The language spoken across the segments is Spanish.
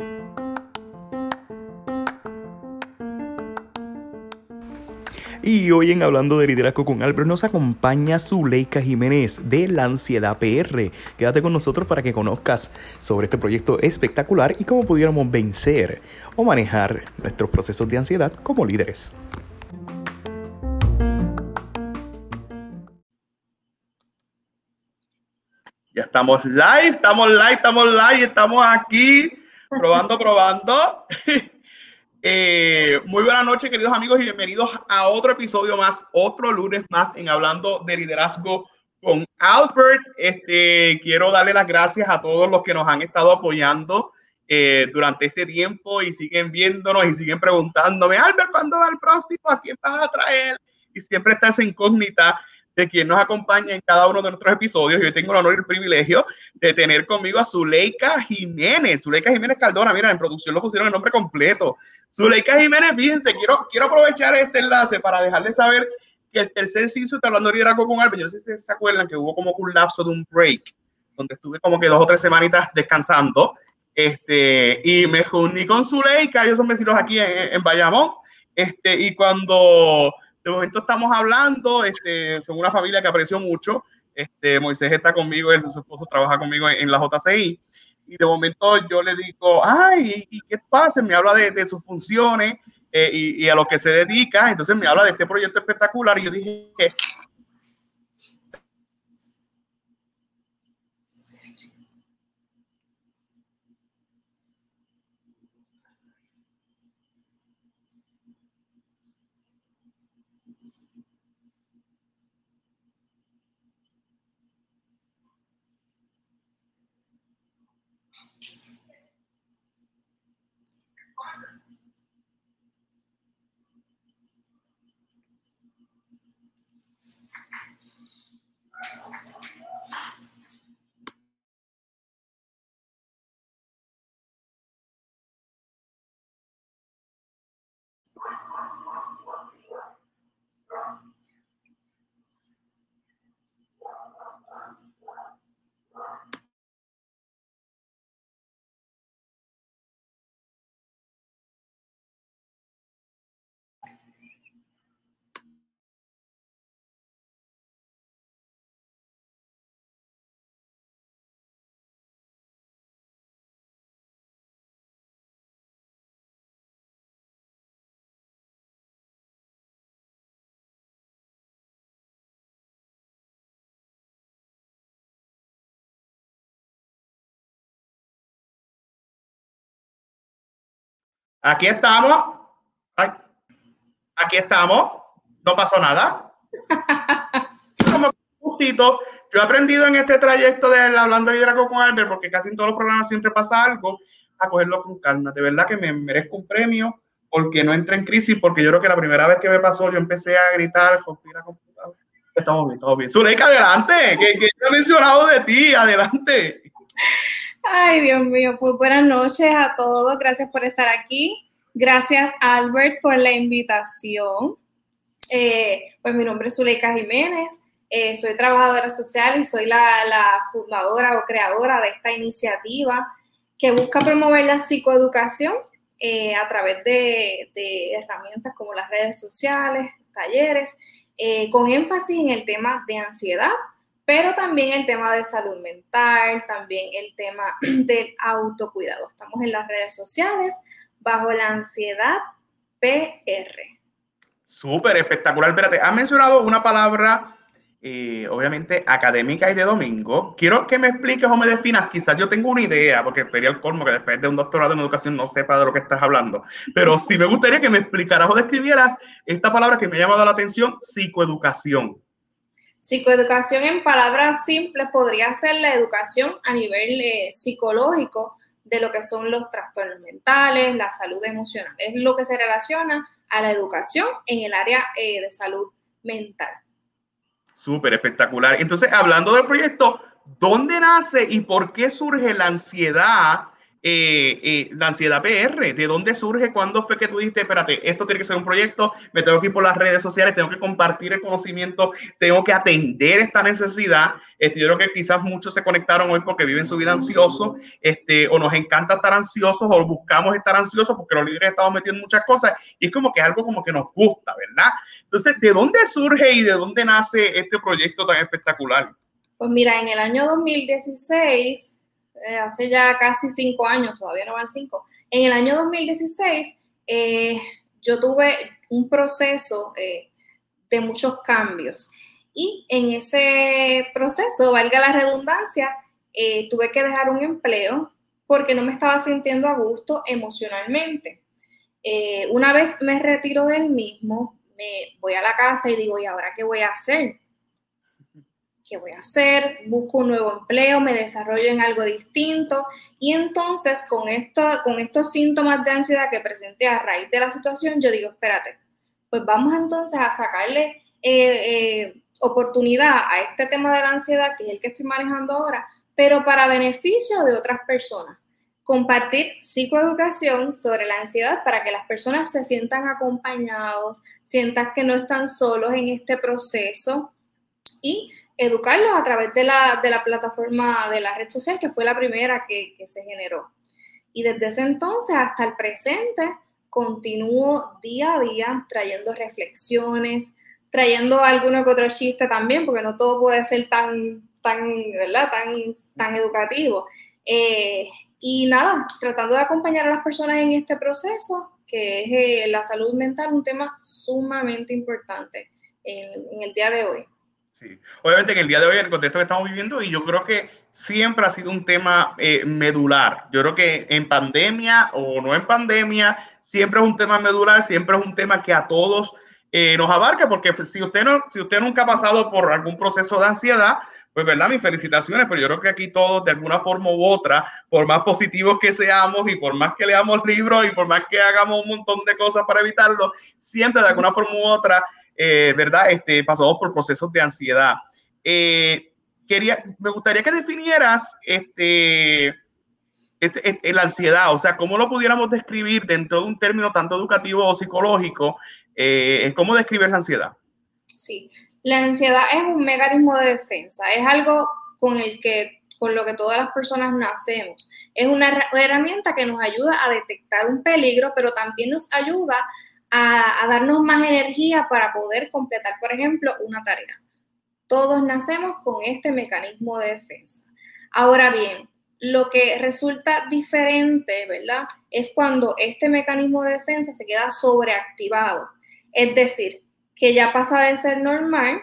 Y hoy en Hablando de Liderazgo con Albert nos acompaña Zuleika Jiménez de La Ansiedad PR. Quédate con nosotros para que conozcas sobre este proyecto espectacular y cómo pudiéramos vencer o manejar nuestros procesos de ansiedad como líderes. Ya estamos live, estamos live, estamos live, estamos aquí probando, probando. Eh, muy buenas noches, queridos amigos, y bienvenidos a otro episodio más, otro lunes más en Hablando de Liderazgo con Albert. Este, quiero darle las gracias a todos los que nos han estado apoyando eh, durante este tiempo y siguen viéndonos y siguen preguntándome, Albert, ¿cuándo va el próximo? ¿A quién vas a traer? Y siempre está esa incógnita de quien nos acompaña en cada uno de nuestros episodios. Yo tengo el honor y el privilegio de tener conmigo a Zuleika Jiménez. Zuleika Jiménez Cardona, mira, en producción lo pusieron el nombre completo. Zuleika Jiménez, fíjense, quiero, quiero aprovechar este enlace para dejarles saber que el tercer season está hablando de liderazgo con Albert. Yo no sé si se acuerdan que hubo como un lapso de un break, donde estuve como que dos o tres semanitas descansando. Este, y me uní con Zuleika, ellos son vecinos aquí en, en Bayamón. Este, y cuando de momento estamos hablando, este, son una familia que aprecio mucho. Este, Moisés está conmigo, él, su esposo trabaja conmigo en, la JCI. Y de momento yo le digo, ay, ¿y qué pasa? Me habla de, de sus funciones eh, y, y, a lo que se dedica. Entonces me habla de este proyecto espectacular. Y yo dije, Aquí estamos. Ay, aquí estamos. No pasó nada. Como justito, yo he aprendido en este trayecto de hablando de liderazgo con Albert, porque casi en todos los programas siempre pasa algo, a cogerlo con calma. De verdad que me merezco un premio porque no entré en crisis, porque yo creo que la primera vez que me pasó, yo empecé a gritar, Estamos bien, estamos bien. Zuleika, adelante, que, que he mencionado de ti, adelante. Ay, Dios mío, pues buenas noches a todos. Gracias por estar aquí. Gracias, Albert, por la invitación. Eh, pues mi nombre es Zuleika Jiménez. Eh, soy trabajadora social y soy la, fundadora o creadora de esta iniciativa que busca promover la psicoeducación eh, a través de, de, herramientas como las redes sociales, talleres, con énfasis en el tema de ansiedad, pero también el tema de salud mental, también el tema del autocuidado. Estamos en las redes sociales bajo la ansiedad PR. Súper espectacular. Espérate, has mencionado una palabra, eh, obviamente, académica y de domingo. Quiero que me expliques o me definas. Quizás yo tengo una idea, porque sería el colmo que después de un doctorado en educación no sepa de lo que estás hablando. Pero sí me gustaría que me explicaras o describieras esta palabra que me ha llamado la atención, psicoeducación. Psicoeducación en palabras simples podría ser la educación a nivel eh, psicológico de lo que son los trastornos mentales, la salud emocional. Es lo que se relaciona a la educación en el área eh, de salud mental. Súper espectacular. Entonces, hablando del proyecto, ¿dónde nace y por qué surge la ansiedad eh, eh, la ansiedad PR? ¿De dónde surge? ¿Cuándo fue que tú dijiste, espérate, esto tiene que ser un proyecto, me tengo que ir por las redes sociales, tengo que compartir el conocimiento, tengo que atender esta necesidad? Este, yo creo que quizás muchos se conectaron hoy porque viven su vida ansioso, este, o nos encanta estar ansiosos, o buscamos estar ansiosos porque los líderes estamos metiendo muchas cosas, y es como que es algo como que nos gusta, ¿verdad? Entonces, ¿de dónde surge y de dónde nace este proyecto tan espectacular? Pues mira, en el año 2016 eh, hace ya casi cinco años, todavía no van cinco, en el año 2016 eh, yo tuve un proceso eh, de muchos cambios y en ese proceso, valga la redundancia, tuve que dejar un empleo porque no me estaba sintiendo a gusto emocionalmente. una vez me retiro del mismo, me voy a la casa y digo, ¿y ahora qué voy a hacer? ¿Qué voy a hacer? Busco un nuevo empleo, me desarrollo en algo distinto y entonces con, esto, con estos síntomas de ansiedad que presenté a raíz de la situación, yo digo, espérate, pues vamos entonces a sacarle eh, eh, oportunidad a este tema de la ansiedad, que es el que estoy manejando ahora, pero para beneficio de otras personas. Compartir psicoeducación sobre la ansiedad para que las personas se sientan acompañados, sientan que no están solos en este proceso y educarlos a través de la, plataforma de la red social, que fue la primera que, se generó. Y desde ese entonces hasta el presente, continúo día a día trayendo reflexiones, trayendo alguno que otro chiste también, porque no todo puede ser tan, tan, ¿verdad? tan, tan educativo. Eh, y nada, tratando de acompañar a las personas en este proceso, que es eh, la salud mental, un tema sumamente importante en el día de hoy. Sí, obviamente que el día de hoy, en el contexto que estamos viviendo, y yo creo que siempre ha sido un tema eh, medular. Yo creo que en pandemia o no en pandemia, siempre es un tema medular, siempre es un tema que a todos eh, nos abarca, porque pues, si usted, no, si usted nunca ha pasado por algún proceso de ansiedad, pues verdad, mis felicitaciones, pero yo creo que aquí todos de alguna forma u otra, por más positivos que seamos y por más que leamos libros y por más que hagamos un montón de cosas para evitarlo, siempre de alguna forma u otra eh, ¿verdad? Este, pasamos por procesos de ansiedad. Eh, quería, me gustaría que definieras este, este, este, la ansiedad, o sea, cómo lo pudiéramos describir dentro de un término tanto educativo o psicológico, eh, ¿cómo describir la ansiedad? Sí, la ansiedad es un mecanismo de defensa, es algo con el que con lo que todas las personas nacemos. Es una herramienta que nos ayuda a detectar un peligro, pero también nos ayuda a, darnos más energía para poder completar, por ejemplo, una tarea. Todos nacemos con este mecanismo de defensa. Ahora bien, lo que resulta diferente, ¿verdad? Es cuando este mecanismo de defensa se queda sobreactivado. Es decir, que ya pasa de ser normal,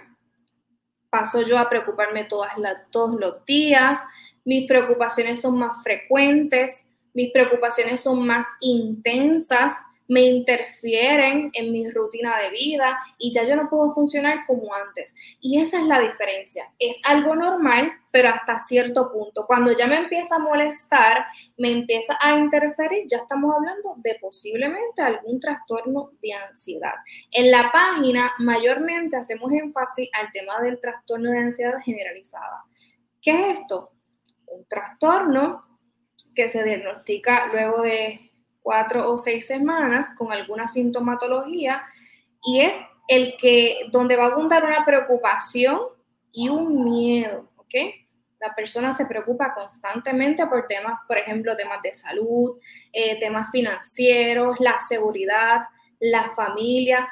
paso yo a preocuparme todas todos los días, mis preocupaciones son más frecuentes, mis preocupaciones son más intensas, me interfieren en mi rutina de vida y ya yo no puedo funcionar como antes. Y esa es la diferencia. Es algo normal, pero hasta cierto punto. Cuando ya me empieza a molestar, me empieza a interferir, ya estamos hablando de posiblemente algún trastorno de ansiedad. En la página mayormente hacemos énfasis al tema del trastorno de ansiedad generalizada. ¿Qué es esto? Un trastorno que se diagnostica luego de cuatro o seis semanas con alguna sintomatología y es el que donde va a abundar una preocupación y un miedo, ¿ok? La persona se preocupa constantemente por temas, por ejemplo, temas de salud, eh, temas financieros, la seguridad, la familia,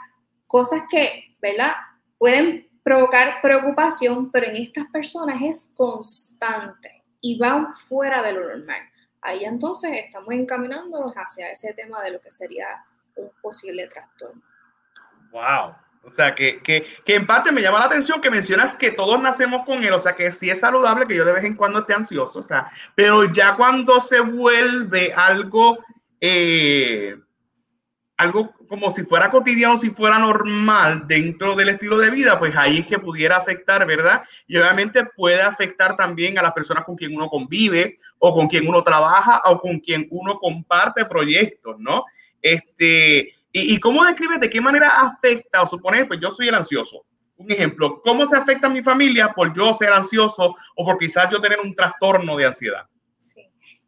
cosas que, ¿verdad? Pueden provocar preocupación, pero en estas personas es constante y van fuera de lo normal ahí entonces estamos encaminándonos hacia ese tema de lo que sería un posible trastorno. Wow. O sea, que, que, que, en parte me llama la atención que mencionas que todos nacemos con él, o sea, que sí es saludable que yo de vez en cuando esté ansioso, o sea, pero ya cuando se vuelve algo, eh, algo como si fuera cotidiano, si fuera normal dentro del estilo de vida, pues ahí es que pudiera afectar, ¿verdad? Y obviamente puede afectar también a las personas con quien uno convive o con quien uno trabaja o con quien uno comparte proyectos, ¿no? Este, y, cómo describes de qué manera afecta, o suponer, pues yo soy el ansioso. Un ejemplo, ¿cómo se afecta a mi familia por yo ser ansioso o por quizás yo tener un trastorno de ansiedad? Sí.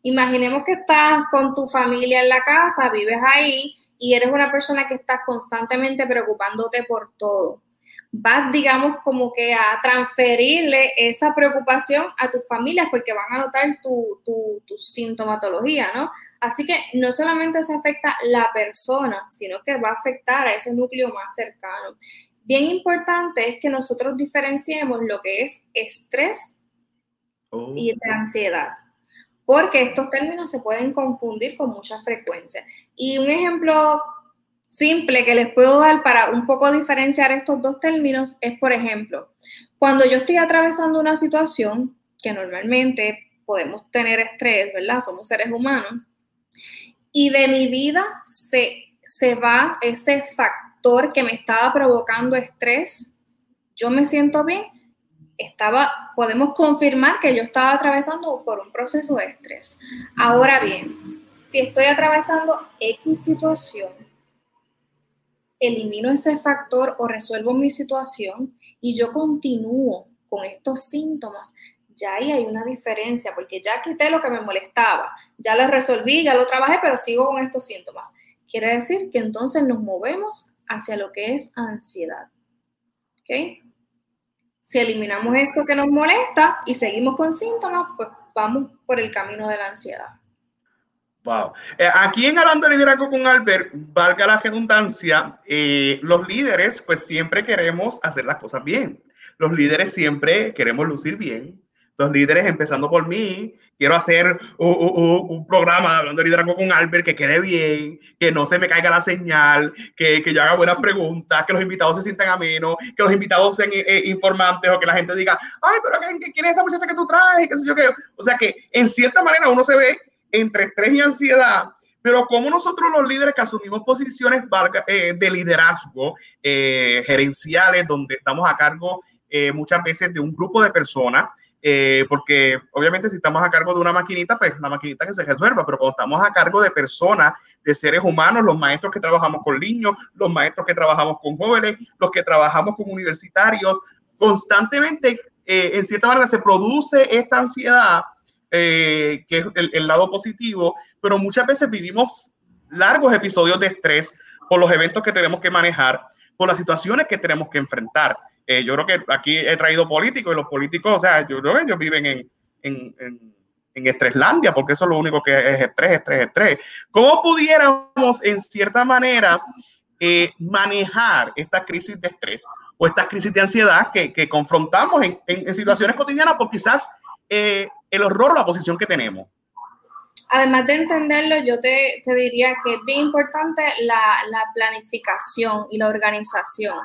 Imaginemos que estás con tu familia en la casa, vives ahí y eres una persona que estás constantemente preocupándote por todo. Vas, digamos, como que a transferirle esa preocupación a tus familias porque van a notar tu, tu, tu sintomatología, ¿no? Así que no solamente se afecta la persona, sino que va a afectar a ese núcleo más cercano. Bien importante es que nosotros diferenciemos lo que es estrés y de ansiedad, porque estos términos se pueden confundir con mucha frecuencia. Y un ejemplo simple que les puedo dar para un poco diferenciar estos dos términos es, por ejemplo, cuando yo estoy atravesando una situación que normalmente podemos tener estrés, ¿verdad? Somos seres humanos. Y de mi vida se, se va ese factor que me estaba provocando estrés. Yo me siento bien, estaba, podemos confirmar que yo estaba atravesando por un proceso de estrés. Ahora bien, si estoy atravesando X situación, elimino ese factor o resuelvo mi situación y yo continúo con estos síntomas, ya ahí hay una diferencia, porque ya quité lo que me molestaba, ya lo resolví, ya lo trabajé, pero sigo con estos síntomas. Quiere decir que entonces nos movemos hacia lo que es ansiedad. ¿Ok? Si eliminamos eso que nos molesta y seguimos con síntomas, pues vamos por el camino de la ansiedad. Wow. Eh, aquí en Hablando de Liderazgo con Albert, valga la redundancia, eh, los líderes pues siempre queremos hacer las cosas bien. Los líderes siempre queremos lucir bien los líderes, empezando por mí, quiero hacer un, programa hablando de liderazgo con Albert que quede bien, que no se me caiga la señal, que, que yo haga buenas preguntas, que los invitados se sientan amenos, que los invitados sean eh, informantes o que la gente diga, ay, pero ¿quién es esa muchacha que tú traes? ¿Qué sé yo qué? O sea que en cierta manera uno se ve entre estrés y ansiedad, pero como nosotros los líderes que asumimos posiciones eh, de liderazgo eh, gerenciales, donde estamos a cargo muchas veces de un grupo de personas, eh, porque obviamente si estamos a cargo de una maquinita, pues la maquinita que se resuelva, pero cuando estamos a cargo de personas, de seres humanos, los maestros que trabajamos con niños, los maestros que trabajamos con jóvenes, los que trabajamos con universitarios, constantemente, eh, en cierta manera, se produce esta ansiedad, eh, que es el, el lado positivo, pero muchas veces vivimos largos episodios de estrés por los eventos que tenemos que manejar, por las situaciones que tenemos que enfrentar. Eh, yo creo que aquí he traído políticos y los políticos, o sea, yo creo que ellos viven en, en, en, en Estreslandia, porque eso es lo único que es estrés, estrés, estrés. ¿Cómo pudiéramos, en cierta manera, eh, manejar esta crisis de estrés o esta crisis de ansiedad que, que confrontamos en, en, situaciones cotidianas por quizás eh, el horror o la posición que tenemos? Además de entenderlo, yo te, te diría que es bien importante la, la planificación y la organización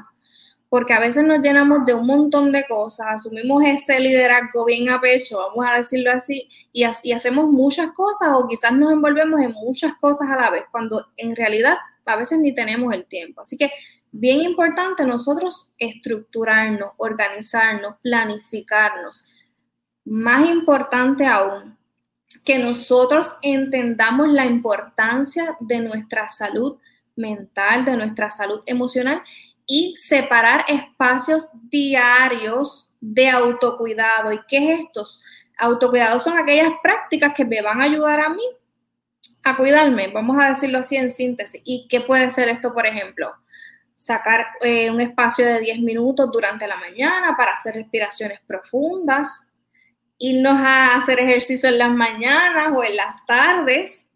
porque a veces nos llenamos de un montón de cosas, asumimos ese liderazgo bien a pecho, vamos a decirlo así, y, y, hacemos muchas cosas o quizás nos envolvemos en muchas cosas a la vez, cuando en realidad a veces ni tenemos el tiempo. Así que bien importante nosotros estructurarnos, organizarnos, planificarnos. Más importante aún, que nosotros entendamos la importancia de nuestra salud mental, de nuestra salud emocional y separar espacios diarios de autocuidado. ¿Y qué es esto? Autocuidado son aquellas prácticas que me van a ayudar a mí a cuidarme, vamos a decirlo así en síntesis. ¿Y qué puede ser esto, por ejemplo? Sacar eh, un espacio de 10 minutos durante la mañana para hacer respiraciones profundas, irnos a hacer ejercicio en las mañanas o en las tardes,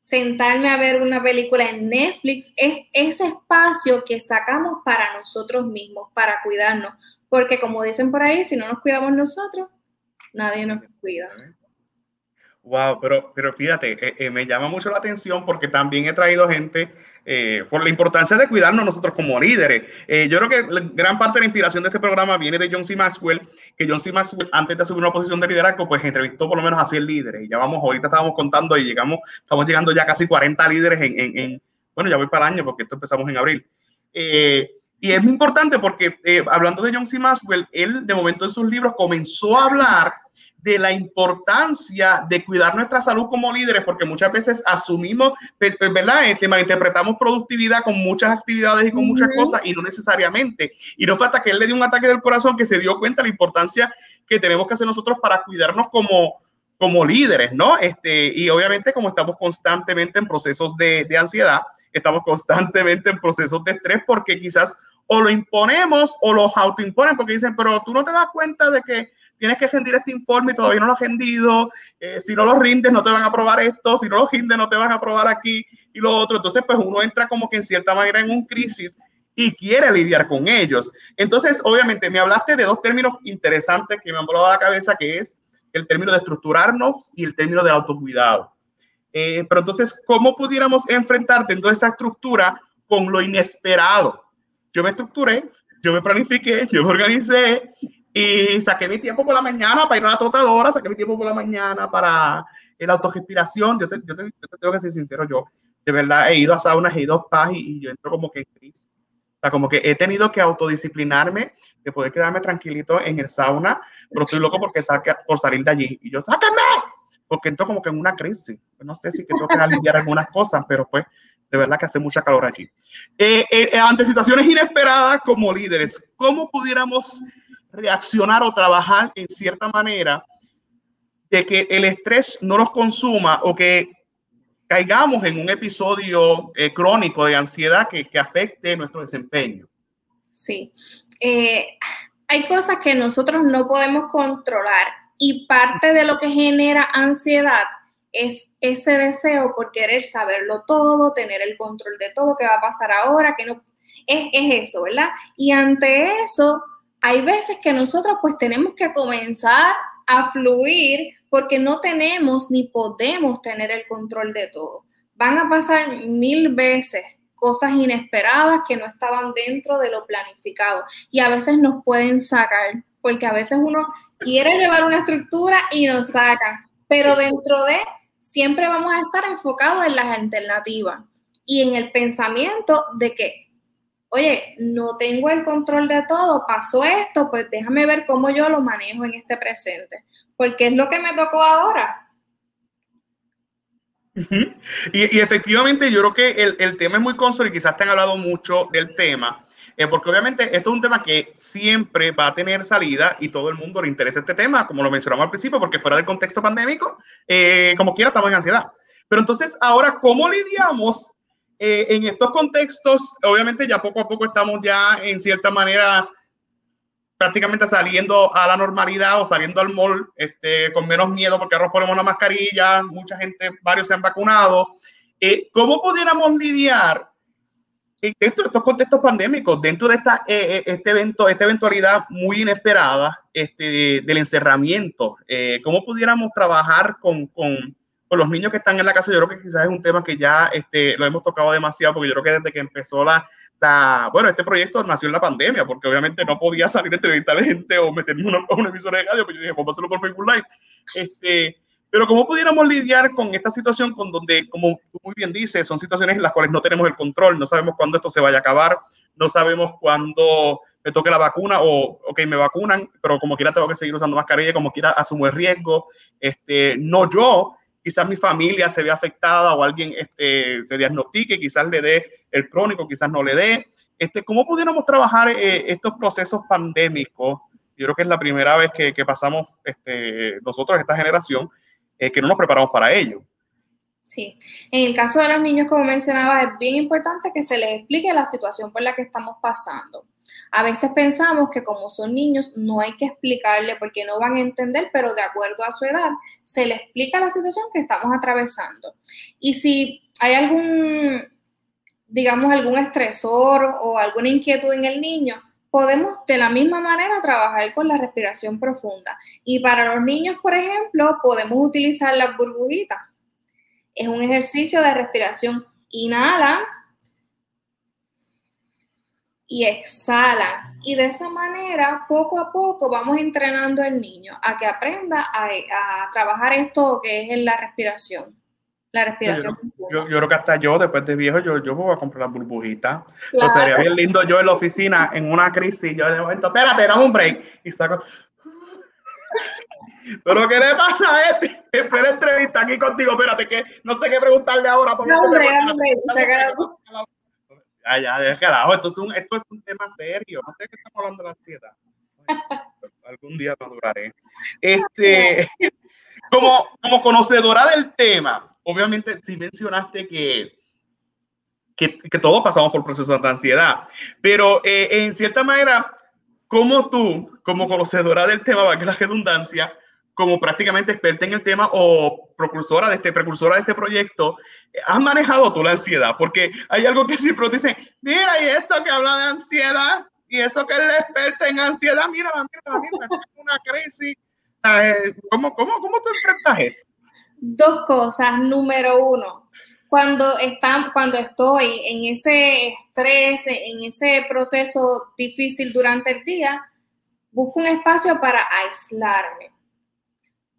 sentarme a ver una película en Netflix, es ese espacio que sacamos para nosotros mismos, para cuidarnos. Porque como dicen por ahí, si no nos cuidamos nosotros, nadie nos cuida. Wow, pero, pero fíjate, eh, eh, me llama mucho la atención porque también he traído gente eh, por la importancia de cuidarnos nosotros como líderes. yo creo que gran parte de la inspiración de este programa viene de John C. Maxwell, que John C. Maxwell, antes de asumir una posición de liderazgo, pues entrevistó por lo menos a 100 líderes. Y ya vamos, ahorita estábamos contando y llegamos, estamos llegando ya casi 40 líderes en, en, en bueno, ya voy para el año porque esto empezamos en abril. y es muy importante porque hablando de John C. Maxwell, él de momento en sus libros comenzó a hablar de la importancia de cuidar nuestra salud como líderes, porque muchas veces asumimos, pues, pues, ¿verdad? Este, malinterpretamos productividad con muchas actividades y con muchas cosas y no necesariamente. Y no fue hasta que él le dio un ataque del corazón que se dio cuenta de la importancia que tenemos que hacer nosotros para cuidarnos como, como líderes, ¿no? Este, y obviamente como estamos constantemente en procesos de, de ansiedad, estamos constantemente en procesos de estrés porque quizás o lo imponemos o los autoimponen porque dicen, pero tú no te das cuenta de que tienes que rendir este informe y todavía no lo has rendido, eh, si no lo rindes no te van a aprobar esto, si no lo rindes no te van a aprobar aquí y lo otro. Entonces, pues uno entra como que en cierta manera en un crisis y quiere lidiar con ellos. Entonces, obviamente, me hablaste de dos términos interesantes que me han volado a la cabeza, que es el término de estructurarnos y el término de autocuidado. Eh, pero entonces, ¿cómo pudiéramos enfrentar dentro de esa estructura con lo inesperado? Yo me estructuré, yo me planifiqué, yo me organicé y saqué mi tiempo por la mañana para ir a la trotadora, saqué mi tiempo por la mañana para la autogespiración. Yo te, yo, te, yo te tengo que ser sincero, yo de verdad he ido a saunas, he ido a spas y, y yo entro como que en crisis. O sea, como que he tenido que autodisciplinarme de poder quedarme tranquilito en el sauna, pero estoy loco porque saque, por salir de allí. Y yo, ¡sáquenme! Porque entro como que en una crisis. No sé si tengo que aliviar algunas cosas, pero pues de verdad que hace mucha calor allí. Eh, eh, ante situaciones inesperadas como líderes, ¿cómo pudiéramos reaccionar o trabajar en cierta manera de que el estrés no nos consuma o que caigamos en un episodio eh, crónico de ansiedad que, que, afecte nuestro desempeño. Sí, eh, hay cosas que nosotros no podemos controlar y parte de lo que genera ansiedad es ese deseo por querer saberlo todo, tener el control de todo, qué va a pasar ahora, que no, es, es eso, ¿verdad? Y ante eso, hay veces que nosotros pues tenemos que comenzar a fluir porque no tenemos ni podemos tener el control de todo. Van a pasar mil veces cosas inesperadas que no estaban dentro de lo planificado y a veces nos pueden sacar porque a veces uno quiere llevar una estructura y nos saca, pero dentro de siempre vamos a estar enfocados en las alternativas y en el pensamiento de que oye, no tengo el control de todo, pasó esto, pues déjame ver cómo yo lo manejo en este presente, porque es lo que me tocó ahora. y, efectivamente yo creo que el, el, tema es muy consuelo y quizás te han hablado mucho del tema, eh, porque obviamente esto es un tema que siempre va a tener salida y todo el mundo le interesa este tema, como lo mencionamos al principio, porque fuera del contexto pandémico, eh, como quiera estamos en ansiedad. Pero entonces ahora, ¿cómo lidiamos eh, en estos contextos, obviamente ya poco a poco estamos ya en cierta manera prácticamente saliendo a la normalidad o saliendo al mall este, con menos miedo porque ahora ponemos la mascarilla, mucha gente, varios se han vacunado. Eh, ¿Cómo pudiéramos lidiar dentro de estos contextos pandémicos, dentro de esta, eh, este evento, esta eventualidad muy inesperada este, del encerramiento? Eh, ¿Cómo pudiéramos trabajar con, con con los niños que están en la casa, yo creo que quizás es un tema que ya este, lo hemos tocado demasiado, porque yo creo que desde que empezó la, la, bueno, este proyecto nació en la pandemia, porque obviamente no podía salir a entrevistar a gente o meterme una, una emisora de radio, pues yo dije, vamos a hacerlo por Facebook Live. Este, pero ¿cómo pudiéramos lidiar con esta situación con donde, como tú muy bien dices, son situaciones en las cuales no tenemos el control, no sabemos cuándo esto se vaya a acabar, no sabemos cuándo me toque la vacuna o, ok, me vacunan, pero como quiera tengo que seguir usando mascarilla, como quiera asumo el riesgo, este, no yo, quizás mi familia se vea afectada o alguien este, se diagnostique, quizás le dé el crónico, quizás no le dé. Este, ¿Cómo pudiéramos trabajar eh, estos procesos pandémicos? Yo creo que es la primera vez que, que pasamos este, nosotros, esta generación, eh, que no nos preparamos para ello. Sí, en el caso de los niños, como mencionaba, es bien importante que se les explique la situación por la que estamos pasando. A veces pensamos que como son niños no hay que explicarle porque no van a entender, pero de acuerdo a su edad se le explica la situación que estamos atravesando. Y si hay algún, digamos, algún estresor o alguna inquietud en el niño, podemos de la misma manera trabajar con la respiración profunda. Y para los niños, por ejemplo, podemos utilizar las burbujitas. Es un ejercicio de respiración. Inhala y exhala. Y de esa manera, poco a poco, vamos entrenando al niño a que aprenda a, a trabajar esto que es la respiración. La respiración. Yo, yo, yo, creo que hasta yo, después de viejo, yo, yo voy a comprar las burbujitas. Claro. O sería bien lindo yo en la oficina, en una crisis, yo de momento, espérate, dame un break. Y saco. Pero ¿qué le pasa a este? Espera entrevista aquí contigo, espérate, que no sé qué preguntarle ahora. No, hombre, hombre, ya, ya, esto es, un, esto es un tema serio. No sé qué estamos hablando de la ansiedad. algún día maduraré. Este, como, como conocedora del tema, obviamente sí mencionaste que, que, que todos pasamos por procesos de ansiedad, pero eh, en cierta manera, como tú, como conocedora del tema, va que la redundancia, como prácticamente experta en el tema o precursora de este, precursora de este proyecto, has manejado tú la ansiedad? Porque hay algo que siempre dicen, mira, y esto que habla de ansiedad, y eso que es la experta en ansiedad, mira, mira, mira, una crisis. Eh, ¿Cómo, cómo, cómo tú enfrentas eso? Dos cosas. Número uno, cuando, está, cuando estoy en ese estrés, en ese proceso difícil durante el día, busco un espacio para aislarme.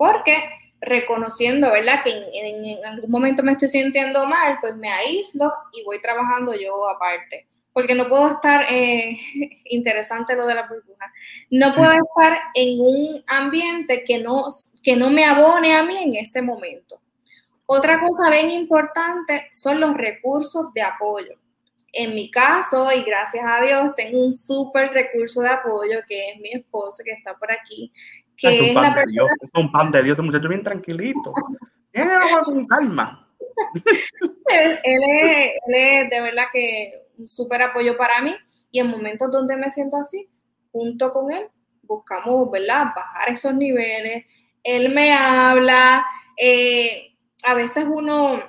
Porque reconociendo, ¿verdad? Que en, en, algún momento me estoy sintiendo mal, pues me aíslo y voy trabajando yo aparte porque no puedo estar, eh, interesante lo de la burbuja, no puedo estar en un ambiente que no, que no me abone a mí en ese momento. Otra cosa bien importante son los recursos de apoyo. En mi caso, y gracias a Dios, tengo un súper recurso de apoyo que es mi esposo que está por aquí. Que es, un pan de Dios, es un pan de Dios, ese muchacho bien tranquilito. con calma. él, es, de verdad que un súper apoyo para mí y en momentos donde me siento así, junto con él, buscamos, ¿verdad? Bajar esos niveles. Él me habla, eh, a veces uno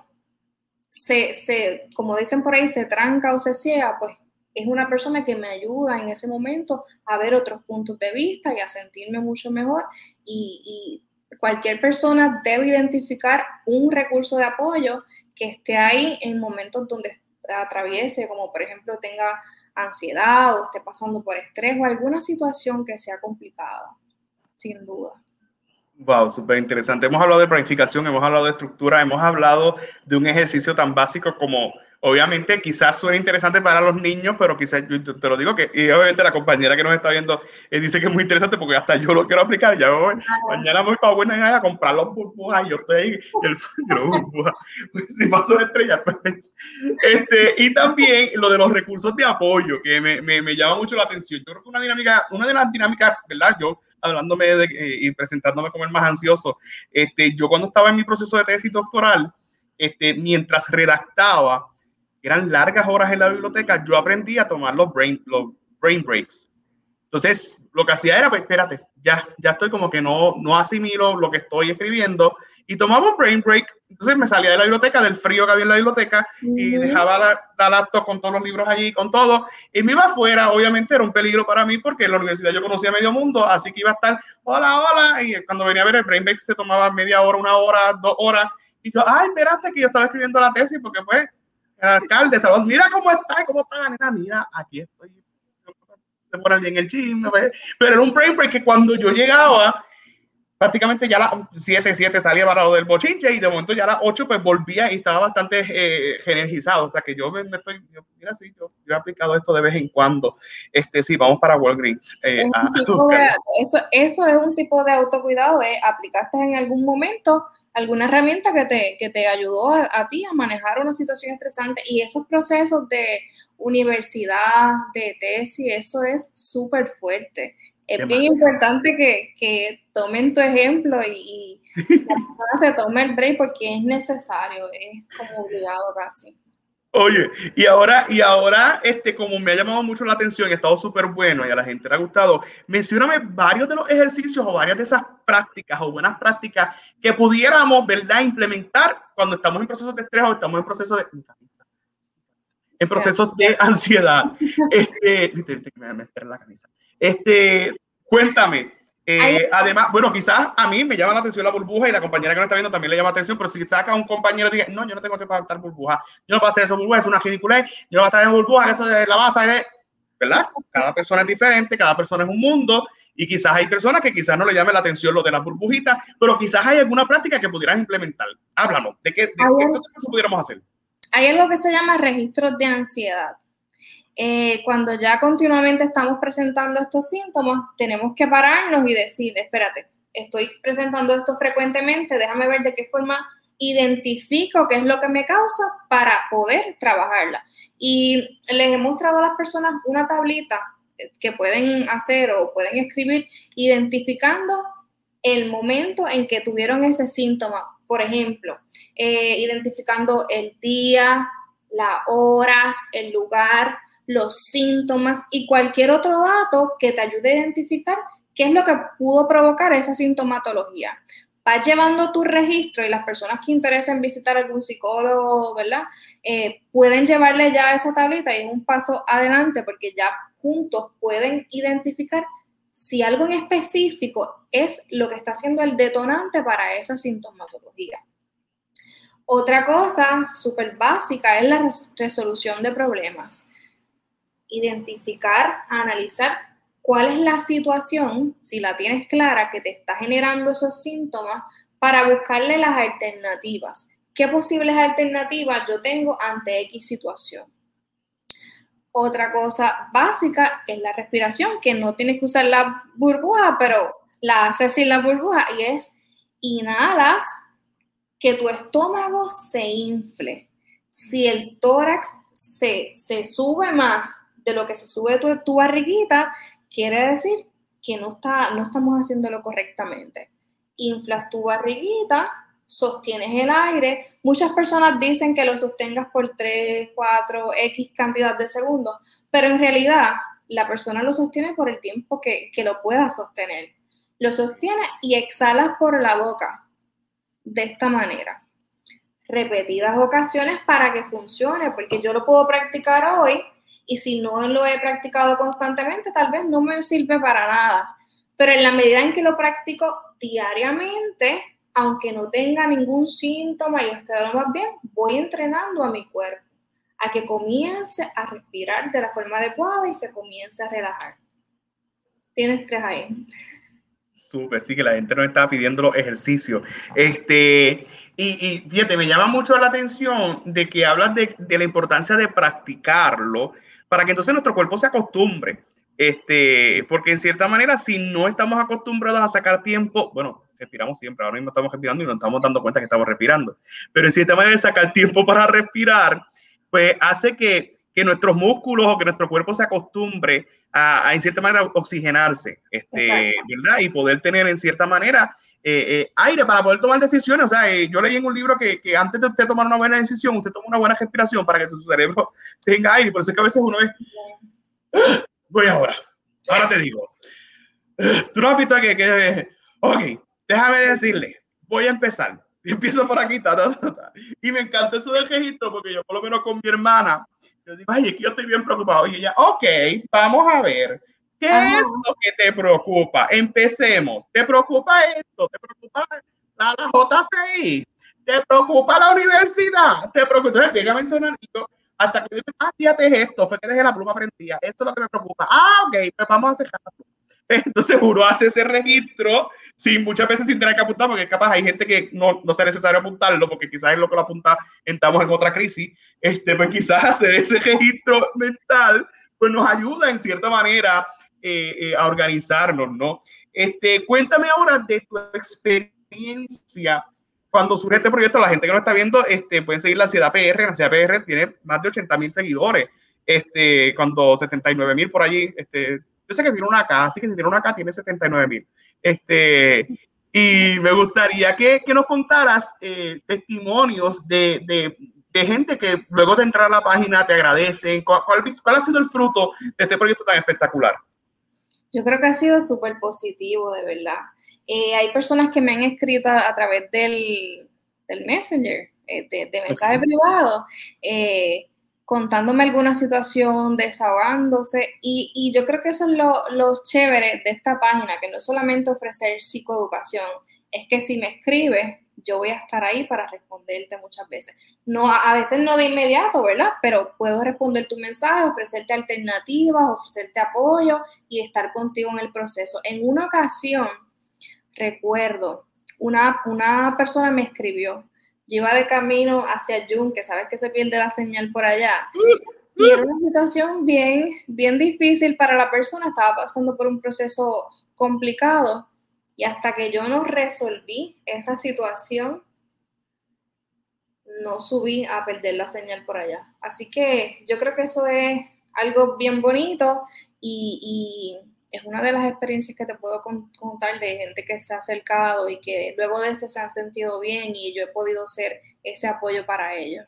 se, se, como dicen por ahí, se tranca o se ciega, pues es una persona que me ayuda en ese momento a ver otros puntos de vista y a sentirme mucho mejor y, y cualquier persona debe identificar un recurso de apoyo que esté ahí en momentos donde atraviese, como por ejemplo tenga ansiedad o esté pasando por estrés o alguna situación que sea complicada, sin duda. Wow, súper interesante. Hemos hablado de planificación, hemos hablado de estructura, hemos hablado de un ejercicio tan básico como obviamente quizás suene interesante para los niños, pero quizás yo te lo digo que, y obviamente la compañera que nos está viendo eh, dice que es muy interesante porque hasta yo lo quiero aplicar. Ya voy, mañana voy para Buena a comprar los burbujas y yo estoy ahí, el burbuja, pues, si paso de estrella. Pues, este, y también lo de los recursos de apoyo, que me, me, me, llama mucho la atención. Yo creo que una dinámica, una de las dinámicas, ¿verdad? Yo hablándome de, eh, y presentándome como el más ansioso, este, yo cuando estaba en mi proceso de tesis doctoral, este, mientras redactaba, eran largas horas en la biblioteca, yo aprendí a tomar los brain, los brain breaks. Entonces, lo que hacía era, pues, espérate, ya, ya estoy como que no, no asimilo lo que estoy escribiendo y tomaba un brain break. Entonces me salía de la biblioteca, del frío que había en la biblioteca y dejaba la, la, laptop con todos los libros allí, con todo. Y me iba afuera, obviamente era un peligro para mí porque en la universidad yo conocía medio mundo, así que iba a estar, hola, hola. Y cuando venía a ver el brain break se tomaba media hora, una hora, dos horas. Y yo, ay, espérate que yo estaba escribiendo la tesis porque pues alcalde, saludos, mira cómo está, cómo está la neta, mira, aquí estoy por allí en el chisme, pero era un brain break que cuando yo llegaba, prácticamente ya a las 7, 7 salía para lo del bochinche y de momento ya a las 8 pues volvía y estaba bastante eh, energizado, o sea que yo me, me estoy, yo, mira, sí, yo, yo, he aplicado esto de vez en cuando, este, sí, vamos para Walgreens. Eh, a, de, eso, eso es un tipo de autocuidado, ¿eh? aplicaste en algún momento alguna herramienta que te, que te ayudó a, a, ti a manejar una situación estresante y esos procesos de universidad, de tesis, eso es súper fuerte. Es bien importante que, que, tomen tu ejemplo y, y la persona se tome el break porque es necesario, es como obligado casi. Oye, y ahora, y ahora, este, como me ha llamado mucho la atención y ha estado súper bueno y a la gente le ha gustado, mencioname varios de los ejercicios o varias de esas prácticas o buenas prácticas que pudiéramos, ¿verdad?, implementar cuando estamos en procesos de estrés o estamos en procesos de en procesos de ansiedad. Este, me, la camisa. Este, cuéntame, eh, además, bueno, quizás a mí me llama la atención la burbuja y la compañera que nos está viendo también le llama la atención, pero si saca un compañero y dice, no, yo no tengo tiempo para estar burbuja, yo no hacer eso, burbuja es una ridícula, yo no voy a estar en burbuja, eso de la base, ¿verdad? Cada persona es diferente, cada persona es un mundo y quizás hay personas que quizás no le llame la atención lo de las burbujitas, pero quizás hay alguna práctica que pudieras implementar. Háblanos, ¿de qué, de, qué pudiéramos hacer? Hay algo que se llama registros de ansiedad. Eh, cuando ya continuamente estamos presentando estos síntomas, tenemos que pararnos y decir, espérate, estoy presentando esto frecuentemente, déjame ver de qué forma identifico qué es lo que me causa para poder trabajarla. Y les he mostrado a las personas una tablita que pueden hacer o pueden escribir identificando el momento en que tuvieron ese síntoma. Por ejemplo, eh, identificando el día, la hora, el lugar, los síntomas y cualquier otro dato que te ayude a identificar qué es lo que pudo provocar esa sintomatología. Vas llevando tu registro y las personas que interesen visitar algún psicólogo, ¿verdad? Eh, pueden llevarle ya esa tablita y es un paso adelante porque ya juntos pueden identificar si algo en específico es lo que está haciendo el detonante para esa sintomatología. Otra cosa súper básica es la resolución de problemas. Identificar, analizar cuál es la situación, si la tienes clara, que te está generando esos síntomas, para buscarle las alternativas. ¿Qué posibles alternativas yo tengo ante X situación? Otra cosa básica es la respiración, que no tienes que usar la burbuja, pero la haces sin la burbuja y es inhalas que tu estómago se infle. Si el tórax se, sube más de lo que se sube tu, tu barriguita, quiere decir que no, está, no estamos haciéndolo correctamente. Inflas tu barriguita, sostienes el aire. Muchas personas dicen que lo sostengas por 3, 4, X cantidad de segundos, pero en realidad la persona lo sostiene por el tiempo que, que lo pueda sostener. Lo sostiene y exhalas por la boca de esta manera. Repetidas ocasiones para que funcione, porque yo lo puedo practicar hoy y si no lo he practicado constantemente, tal vez no me sirve para nada. Pero en la medida en que lo practico diariamente, aunque no tenga ningún síntoma y esté lo más bien, voy entrenando a mi cuerpo a que comience a respirar de la forma adecuada y se comience a relajar. Tienes tres ahí. Súper, sí, que la gente nos está pidiendo los ejercicios. Este, y, y, fíjate, me llama mucho la atención de que hablas de, de, la importancia de practicarlo para que entonces nuestro cuerpo se acostumbre. Este, porque en cierta manera, si no estamos acostumbrados a sacar tiempo, bueno, respiramos siempre, ahora mismo estamos respirando y nos estamos dando cuenta que estamos respirando, pero en cierta manera sacar tiempo para respirar, pues hace que, que nuestros músculos o que nuestro cuerpo se acostumbre a, a en cierta manera, oxigenarse, este, ¿verdad? Y poder tener en cierta manera eh, eh, aire para poder tomar decisiones. O sea, eh, yo leí en un libro que, que, antes de usted tomar una buena decisión, usted toma una buena respiración para que su cerebro tenga aire. Por eso es que a veces uno es, voy ahora, ahora te digo. Tú no has visto que, que ok, déjame decirle, voy a empezar. Empiezo por aquí, ta, ta, ta, y me encanta eso del registro, porque yo por lo menos con mi hermana, yo digo, ay, es que yo estoy bien preocupado. Y ella, ok, vamos a ver, ¿qué Ajá. es lo que te preocupa? Empecemos. ¿Te preocupa esto? ¿Te preocupa la, la JCI? ¿Te preocupa la universidad? ¿Te preocupa? Entonces llega a mencionar hasta que yo digo, ah, fíjate esto, fue que dejé la pluma prendida, esto es lo que me preocupa. Ah, ok, pues vamos a pluma. Entonces uno hace ese registro sin muchas veces sin tener que apuntar, porque capaz hay gente que no, no sea necesario apuntarlo, porque quizás es lo que lo apunta, entramos en otra crisis. Este, pues quizás hacer ese registro mental, pues nos ayuda en cierta manera eh, eh, a organizarnos, ¿no? Este, cuéntame ahora de tu experiencia cuando surge este proyecto. La gente que no está viendo, este, pueden seguir la Ciudad PR. La Ciudad PR tiene más de 80 mil seguidores. Este, cuando 79 mil por allí, este, yo sé que tiene una acá, así que si tiene una acá, tiene 79 mil. Este, y me gustaría que, que nos contaras eh, testimonios de, de, de, gente que luego de entrar a la página te agradecen. ¿Cuál, cuál, cuál ha sido el fruto de este proyecto tan espectacular? Yo creo que ha sido súper positivo, de verdad. Eh, hay personas que me han escrito a, a través del, del Messenger, eh, de, de, mensaje okay. privado. Eh, contándome alguna situación, desahogándose. Y, y yo creo que eso es lo, lo, chévere de esta página, que no es solamente ofrecer psicoeducación, es que si me escribes, yo voy a estar ahí para responderte muchas veces. No, a veces no de inmediato, ¿verdad? Pero puedo responder tu mensaje, ofrecerte alternativas, ofrecerte apoyo y estar contigo en el proceso. En una ocasión, recuerdo, una, una persona me escribió, yo iba de camino hacia Jun, que sabes que se pierde la señal por allá. Y era una situación bien, bien difícil para la persona, estaba pasando por un proceso complicado. Y hasta que yo no resolví esa situación, no subí a perder la señal por allá. Así que yo creo que eso es algo bien bonito y, es una de las experiencias que te puedo contar de gente que se ha acercado y que luego de eso se han sentido bien y yo he podido ser ese apoyo para ellos.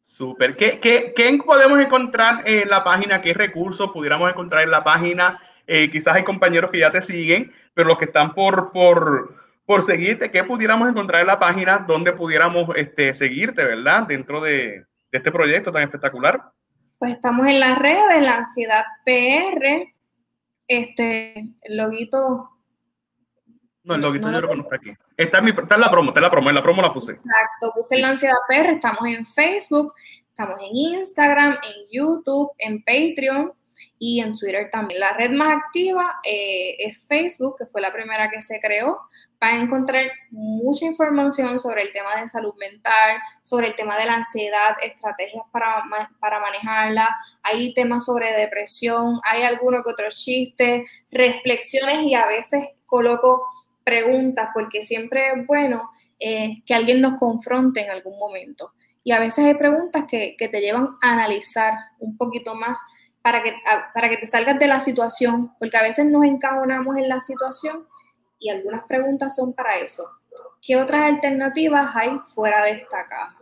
Súper. ¿Qué, qué, ¿Qué, podemos encontrar en la página? ¿Qué recursos pudiéramos encontrar en la página? Eh, quizás hay compañeros que ya te siguen, pero los que están por, por, por seguirte, ¿qué pudiéramos encontrar en la página donde pudiéramos este, seguirte, verdad? Dentro de, de este proyecto tan espectacular. Pues estamos en las redes, la ansiedad PR, este, el loguito. No, el loguito yo creo que no está aquí. Está en, mi, está en la promo, está en la promo, en la promo la puse. Exacto, busquen la ansiedad PR, estamos en Facebook, estamos en Instagram, en YouTube, en Patreon y en Twitter también. La red más activa eh, es Facebook, que fue la primera que se creó. Van a encontrar mucha información sobre el tema de salud mental, sobre el tema de la ansiedad, estrategias para, para manejarla. Hay temas sobre depresión, hay algunos que otros chistes, reflexiones y a veces coloco preguntas porque siempre es bueno eh, que alguien nos confronte en algún momento. Y a veces hay preguntas que, que te llevan a analizar un poquito más para que, para que te salgas de la situación, porque a veces nos encajonamos en la situación y algunas preguntas son para eso. ¿Qué otras alternativas hay fuera de esta caja?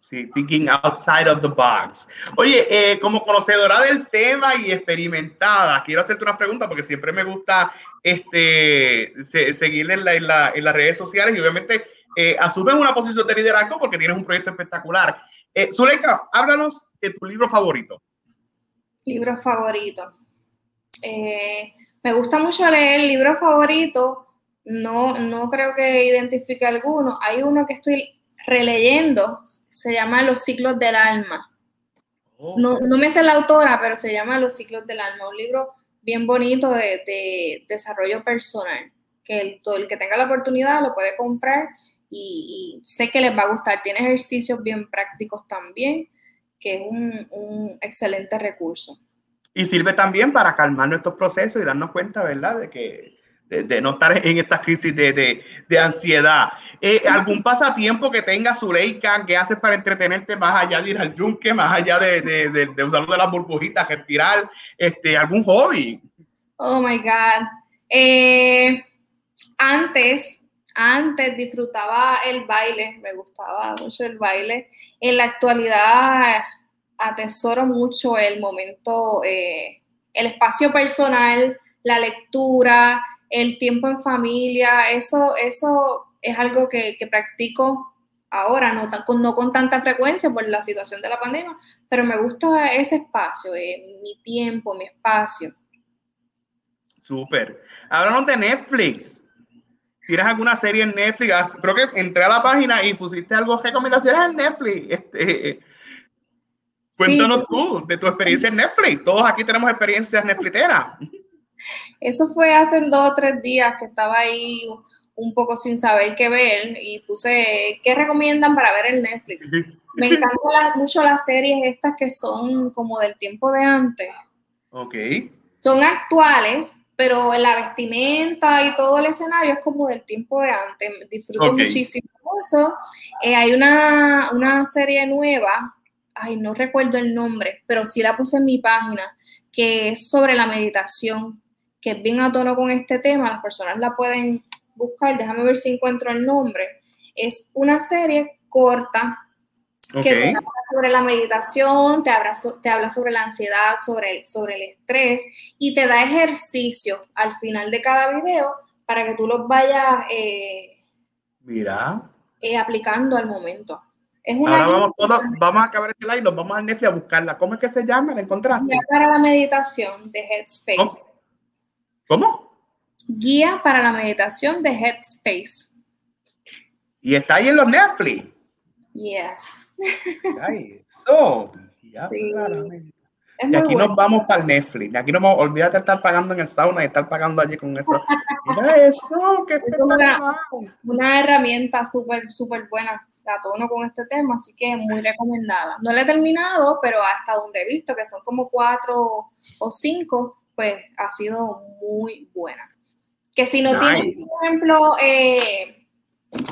Sí, thinking outside of the box. Oye, eh, como conocedora del tema y experimentada, quiero hacerte una pregunta porque siempre me gusta este, en, en, las redes sociales y obviamente eh, asumes una posición de liderazgo porque tienes un proyecto espectacular. Eh, Zuleika, háblanos de tu libro favorito. Libro favorito. Eh, me gusta mucho leer libros favoritos. No, no creo que identifique alguno. Hay uno que estoy releyendo, se llama Los ciclos del alma. Oh. No, no, me sé la autora, pero se llama Los ciclos del alma. Un libro bien bonito de, desarrollo personal. Que el, todo el que tenga la oportunidad lo puede comprar y, sé que les va a gustar. Tiene ejercicios bien prácticos también, que es un, excelente recurso. Y sirve también para calmar nuestros procesos y darnos cuenta, ¿verdad?, de que de, no estar en esta crisis de, de, ansiedad. Eh, ¿Algún pasatiempo que tenga Zuleika que haces para entretenerte más allá de ir al yunque, más allá de, de, usar de las burbujitas, respirar? Este, ¿Algún hobby? Oh my God. Eh, antes antes disfrutaba el baile, me gustaba mucho el baile. En la actualidad atesoro mucho el momento, eh, el espacio personal, la lectura, el tiempo en familia. Eso, eso es algo que, practico ahora, no, no, con tanta frecuencia por la situación de la pandemia, pero me gusta ese espacio, eh, mi tiempo, mi espacio. Súper. Háblanos de Netflix. ¿Tienes alguna serie en Netflix? Ah, creo que entré a la página y pusiste algo, recomendaciones en Netflix. Este, cuéntanos tú de tu experiencia en Netflix. Todos aquí tenemos experiencias Netflixeras. Eso fue hace dos o tres días que estaba ahí un poco sin saber qué ver y puse qué recomiendan para ver en Netflix. Me encantan mucho las series estas que son como del tiempo de antes. Ok. Son actuales, pero la vestimenta y todo el escenario es como del tiempo de antes. Disfruto muchísimo eso. Eh, hay una, una, serie nueva, ay, no recuerdo el nombre, pero sí la puse en mi página, que es sobre la meditación, que es bien a tono con este tema. Las personas la pueden buscar, déjame ver si encuentro el nombre. Es una serie corta que te habla sobre la meditación, te habla, te habla sobre la ansiedad, sobre el, sobre el estrés y te da ejercicios al final de cada video para que tú los vayas eh, Mira. Eh, aplicando al momento. Ahora vamos, todos, vamos a acabar este live, nos vamos a Netflix a buscarla. ¿Cómo es que se llama? ¿La encontraste? Guía para la meditación de Headspace. ¿Cómo? Guía para la meditación de Headspace. ¿Y está ahí en los Netflix? Yes. Ya, Y aquí nos vamos para el Netflix. Aquí no vamos, olvídate de estar pagando en el sauna y estar pagando allí con eso. Mira eso, qué es una, una, herramienta súper, súper buena. La tono con este tema, así que muy recomendada. No la he terminado, pero hasta donde he visto, que son como cuatro o cinco, pues ha sido muy buena. Que si no tiene por ejemplo, eh,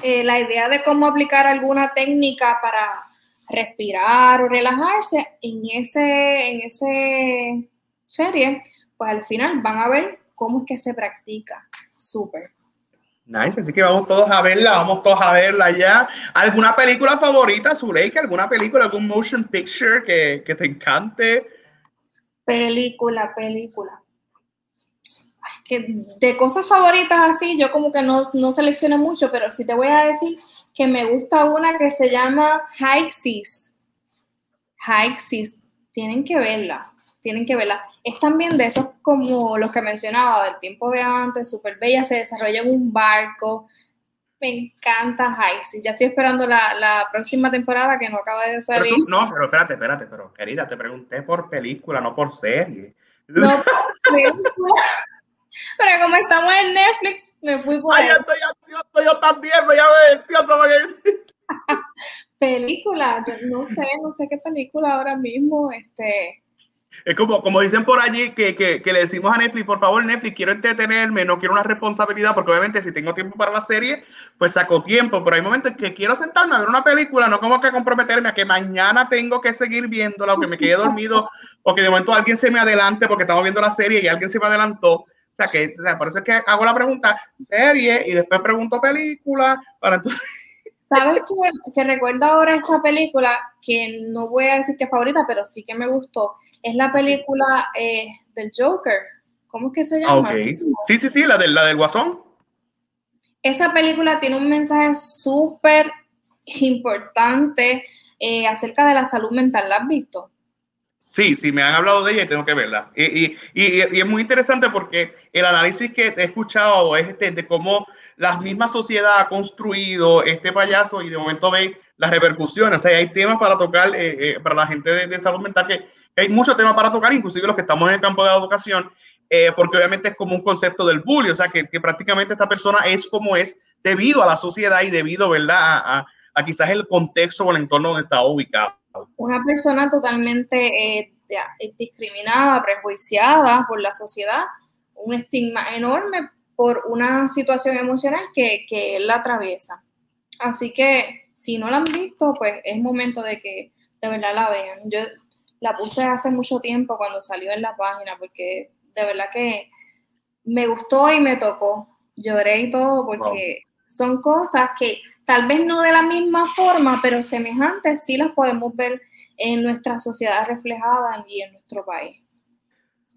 eh, la idea de cómo aplicar alguna técnica para respirar o relajarse, en ese, en ese serie, pues al final van a ver cómo es que se practica. Súper. Nice, así que vamos todos a verla, vamos todos a verla ya. ¿Alguna película favorita, Zuleika? ¿Alguna película, algún motion picture que, que te encante? Película, película. Que de cosas favoritas así, yo como que no, no seleccioné mucho, pero sí te voy a decir que me gusta una que se llama. High Seas, tienen que verla, tienen que verla. Es también de esos como los que mencionaba del tiempo de antes, súper bella, se desarrolla en un barco. Me encanta High Seas. Ya estoy esperando la, la, próxima temporada que no acaba de salir. Pero no, pero espérate, espérate, pero querida, te pregunté por película, no por serie. No, por película. Pero como estamos en Netflix, me fui por Ay, estoy ansioso, yo también, voy a ver, ¿cierto? película, yo no sé, no sé qué película ahora mismo, este... Es como, como dicen por allí que, que, que, le decimos a Netflix, por favor, Netflix, quiero entretenerme, no quiero una responsabilidad, porque obviamente si tengo tiempo para la serie, pues saco tiempo, pero hay momentos que quiero sentarme a ver una película, no como que comprometerme a que mañana tengo que seguir viéndola o que me quede dormido o que de momento alguien se me adelante porque estamos viendo la serie y alguien se me adelantó. O sea, que o sea, por eso es que hago la pregunta serie y después pregunto película para entonces... ¿Sabes qué? Que recuerdo ahora esta película que no voy a decir que es favorita, pero sí que me gustó. Es la película eh, del Joker. ¿Cómo es que se llama? Okay. Sí, sí, sí, la del, la del Guasón. Esa película tiene un mensaje súper importante eh, acerca de la salud mental. ¿La has visto? Sí, sí, me han hablado de ella y tengo que verla. Y, es muy interesante porque el análisis que he escuchado es este, de cómo la misma sociedad ha construido este payaso y de momento veis las repercusiones. O sea, hay temas para tocar eh, eh, para la gente de, de salud mental, que, hay muchos temas para tocar, inclusive los que estamos en el campo de la educación, eh, porque obviamente es como un concepto del bullying, o sea, que, que, prácticamente esta persona es como es debido a la sociedad y debido, ¿verdad?, a, a, a quizás el contexto o el entorno donde está ubicado una persona totalmente eh, discriminada, prejuiciada por la sociedad, un estigma enorme por una situación emocional que, que él atraviesa. Así que si no la han visto, pues es momento de que de verdad la vean. Yo la puse hace mucho tiempo cuando salió en la página, porque de verdad que me gustó y me tocó. Lloré y todo, porque wow. son cosas que tal vez no de la misma forma, pero semejantes sí las podemos ver en nuestra sociedad reflejada y en nuestro país.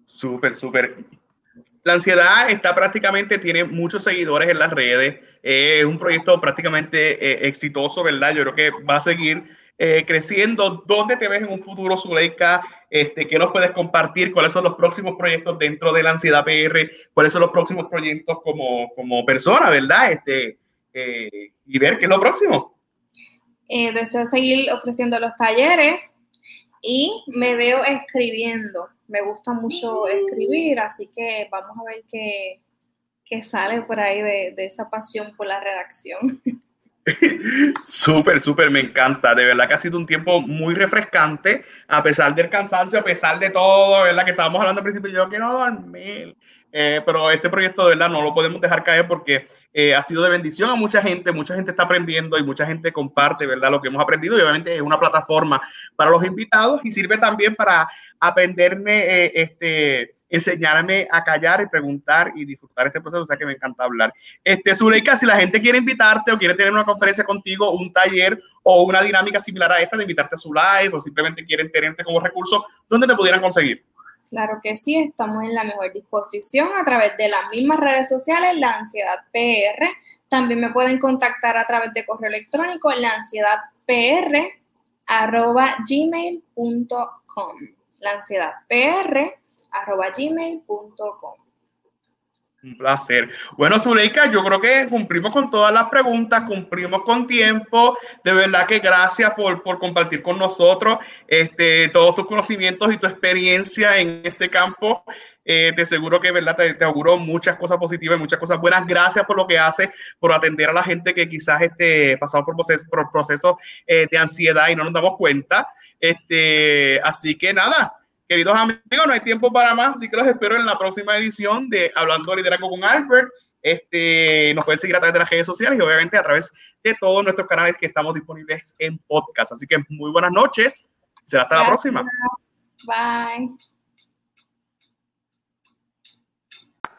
Súper, súper. La ansiedad está prácticamente, tiene muchos seguidores en las redes, eh, es un proyecto prácticamente eh, exitoso, ¿verdad? Yo creo que va a seguir eh, creciendo. ¿Dónde te ves en un futuro, Zuleika? Este, ¿Qué nos puedes compartir? ¿Cuáles son los próximos proyectos dentro de la ansiedad PR? ¿Cuáles son los próximos proyectos como, como persona, ¿verdad? Este, eh, y ver qué es lo próximo. Eh, deseo seguir ofreciendo los talleres y me veo escribiendo. Me gusta mucho escribir, así que vamos a ver qué, qué sale por ahí de, de esa pasión por la redacción. Súper, súper, me encanta. De verdad que ha sido un tiempo muy refrescante, a pesar del cansancio, a pesar de todo, ¿verdad? Que estábamos hablando al principio, yo quiero dormir. Eh, pero este proyecto de verdad no lo podemos dejar caer porque eh, ha sido de bendición a mucha gente, mucha gente está aprendiendo y mucha gente comparte, ¿verdad? Lo que hemos aprendido y obviamente es una plataforma para los invitados y sirve también para aprenderme, eh, este, enseñarme a callar y preguntar y disfrutar este proceso, o sea que me encanta hablar. Este, Zuleika, si la gente quiere invitarte o quiere tener una conferencia contigo, un taller o una dinámica similar a esta de invitarte a su live o simplemente quieren tenerte como recurso, ¿dónde te pudieran conseguir? Claro que sí, estamos en la mejor disposición a través de las mismas redes sociales, la ansiedad PR. También me pueden contactar a través de correo electrónico, la ansiedad PR arroba gmail.com. La ansiedad PR arroba gmail.com. Un placer. Bueno, Zuleika, yo creo que cumplimos con todas las preguntas, cumplimos con tiempo. De verdad que gracias por, por compartir con nosotros este, todos tus conocimientos y tu experiencia en este campo. Eh, te seguro que verdad te, te, auguro muchas cosas positivas y muchas cosas buenas. Gracias por lo que haces, por atender a la gente que quizás esté pasado por procesos por eh, de ansiedad y no nos damos cuenta. Este, así que nada, Queridos amigos, no hay tiempo para más, así que los espero en la próxima edición de Hablando de Liderazgo con Albert. Este, nos pueden seguir a través de las redes sociales y obviamente a través de todos nuestros canales que estamos disponibles en podcast. Así que muy buenas noches. Será hasta Gracias. la próxima.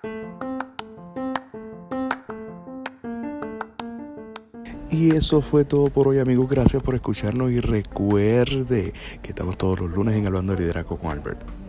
Bye. Y eso fue todo por hoy, amigos. Gracias por escucharnos y recuerde que estamos todos los lunes en Hablando de Liderazgo con Albert.